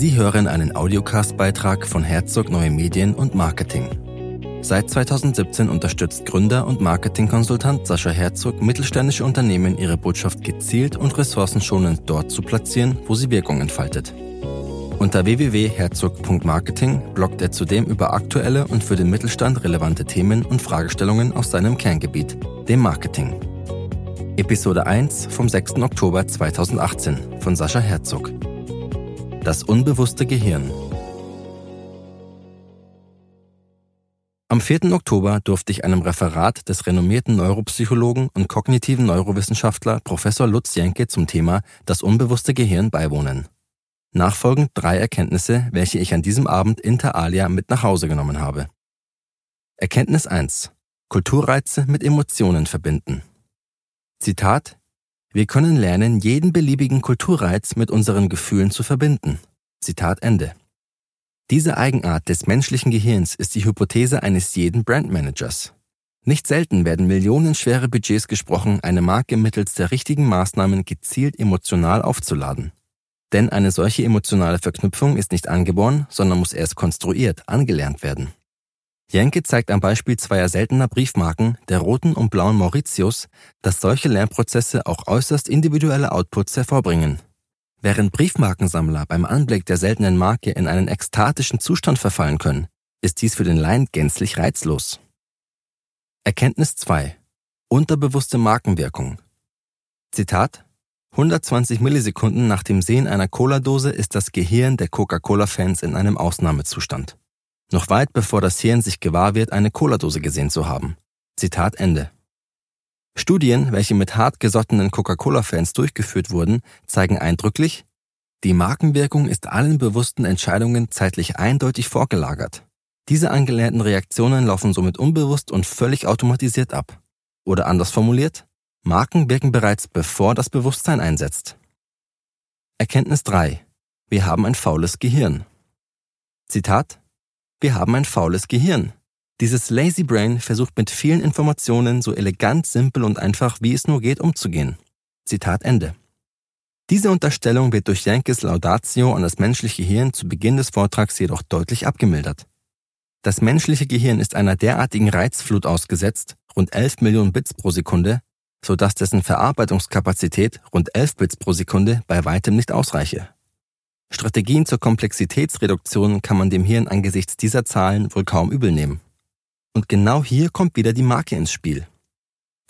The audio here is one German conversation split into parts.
Sie hören einen Audiocast-Beitrag von Herzog Neue Medien und Marketing. Seit 2017 unterstützt Gründer und Marketingkonsultant Sascha Herzog mittelständische Unternehmen, ihre Botschaft gezielt und ressourcenschonend dort zu platzieren, wo sie Wirkung entfaltet. Unter www.herzog.marketing bloggt er zudem über aktuelle und für den Mittelstand relevante Themen und Fragestellungen aus seinem Kerngebiet, dem Marketing. Episode 1 vom 6. Oktober 2018 von Sascha Herzog. Das unbewusste Gehirn. Am 4. Oktober durfte ich einem Referat des renommierten Neuropsychologen und kognitiven Neurowissenschaftler Professor Lutz Jenke zum Thema Das unbewusste Gehirn beiwohnen. Nachfolgend drei Erkenntnisse, welche ich an diesem Abend inter alia mit nach Hause genommen habe. Erkenntnis 1. Kulturreize mit Emotionen verbinden. Zitat wir können lernen, jeden beliebigen Kulturreiz mit unseren Gefühlen zu verbinden. Zitat Ende. Diese Eigenart des menschlichen Gehirns ist die Hypothese eines jeden Brandmanagers. Nicht selten werden millionenschwere Budgets gesprochen, eine Marke mittels der richtigen Maßnahmen gezielt emotional aufzuladen. Denn eine solche emotionale Verknüpfung ist nicht angeboren, sondern muss erst konstruiert, angelernt werden. Jenke zeigt am Beispiel zweier seltener Briefmarken, der roten und blauen Mauritius, dass solche Lernprozesse auch äußerst individuelle Outputs hervorbringen. Während Briefmarkensammler beim Anblick der seltenen Marke in einen ekstatischen Zustand verfallen können, ist dies für den Laien gänzlich reizlos. Erkenntnis 2. Unterbewusste Markenwirkung. Zitat 120 Millisekunden nach dem Sehen einer Cola-Dose ist das Gehirn der Coca-Cola-Fans in einem Ausnahmezustand noch weit bevor das Hirn sich gewahr wird, eine Cola-Dose gesehen zu haben. Zitat Ende. Studien, welche mit hartgesottenen Coca-Cola-Fans durchgeführt wurden, zeigen eindrücklich, die Markenwirkung ist allen bewussten Entscheidungen zeitlich eindeutig vorgelagert. Diese angelernten Reaktionen laufen somit unbewusst und völlig automatisiert ab. Oder anders formuliert, Marken wirken bereits bevor das Bewusstsein einsetzt. Erkenntnis 3. Wir haben ein faules Gehirn. Zitat wir haben ein faules Gehirn. Dieses Lazy Brain versucht mit vielen Informationen so elegant, simpel und einfach wie es nur geht umzugehen. Zitat Ende. Diese Unterstellung wird durch Jankes Laudatio an das menschliche Gehirn zu Beginn des Vortrags jedoch deutlich abgemildert. Das menschliche Gehirn ist einer derartigen Reizflut ausgesetzt, rund 11 Millionen Bits pro Sekunde, so dass dessen Verarbeitungskapazität rund 11 Bits pro Sekunde bei weitem nicht ausreiche. Strategien zur Komplexitätsreduktion kann man dem Hirn angesichts dieser Zahlen wohl kaum übel nehmen. Und genau hier kommt wieder die Marke ins Spiel.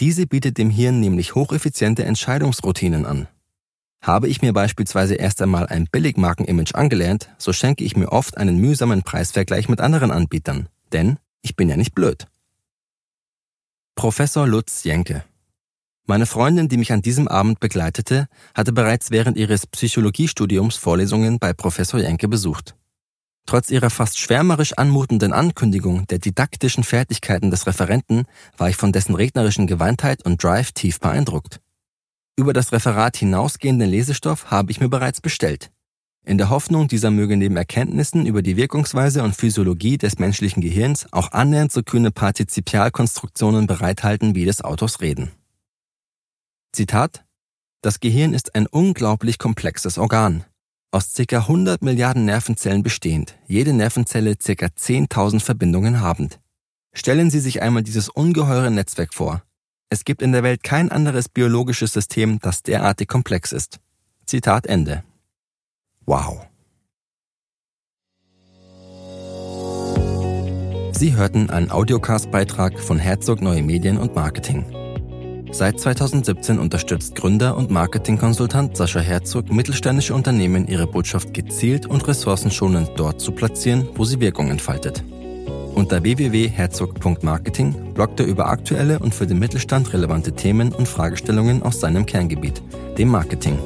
Diese bietet dem Hirn nämlich hocheffiziente Entscheidungsroutinen an. Habe ich mir beispielsweise erst einmal ein Billigmarkenimage angelernt, so schenke ich mir oft einen mühsamen Preisvergleich mit anderen Anbietern, denn ich bin ja nicht blöd. Professor Lutz Jenke meine Freundin, die mich an diesem Abend begleitete, hatte bereits während ihres Psychologiestudiums Vorlesungen bei Professor Jenke besucht. Trotz ihrer fast schwärmerisch anmutenden Ankündigung der didaktischen Fertigkeiten des Referenten war ich von dessen rednerischen Gewandtheit und Drive tief beeindruckt. Über das Referat hinausgehenden Lesestoff habe ich mir bereits bestellt. In der Hoffnung, dieser möge neben Erkenntnissen über die Wirkungsweise und Physiologie des menschlichen Gehirns auch annähernd so kühne Partizipialkonstruktionen bereithalten wie des Autors Reden. Zitat Das Gehirn ist ein unglaublich komplexes Organ. Aus ca. 100 Milliarden Nervenzellen bestehend, jede Nervenzelle ca. 10.000 Verbindungen habend. Stellen Sie sich einmal dieses ungeheure Netzwerk vor. Es gibt in der Welt kein anderes biologisches System, das derartig komplex ist. Zitat Ende. Wow. Sie hörten einen Audiocast-Beitrag von Herzog Neue Medien und Marketing. Seit 2017 unterstützt Gründer und Marketingkonsultant Sascha Herzog mittelständische Unternehmen, ihre Botschaft gezielt und ressourcenschonend dort zu platzieren, wo sie Wirkung entfaltet. Unter www.herzog.marketing bloggt er über aktuelle und für den Mittelstand relevante Themen und Fragestellungen aus seinem Kerngebiet, dem Marketing.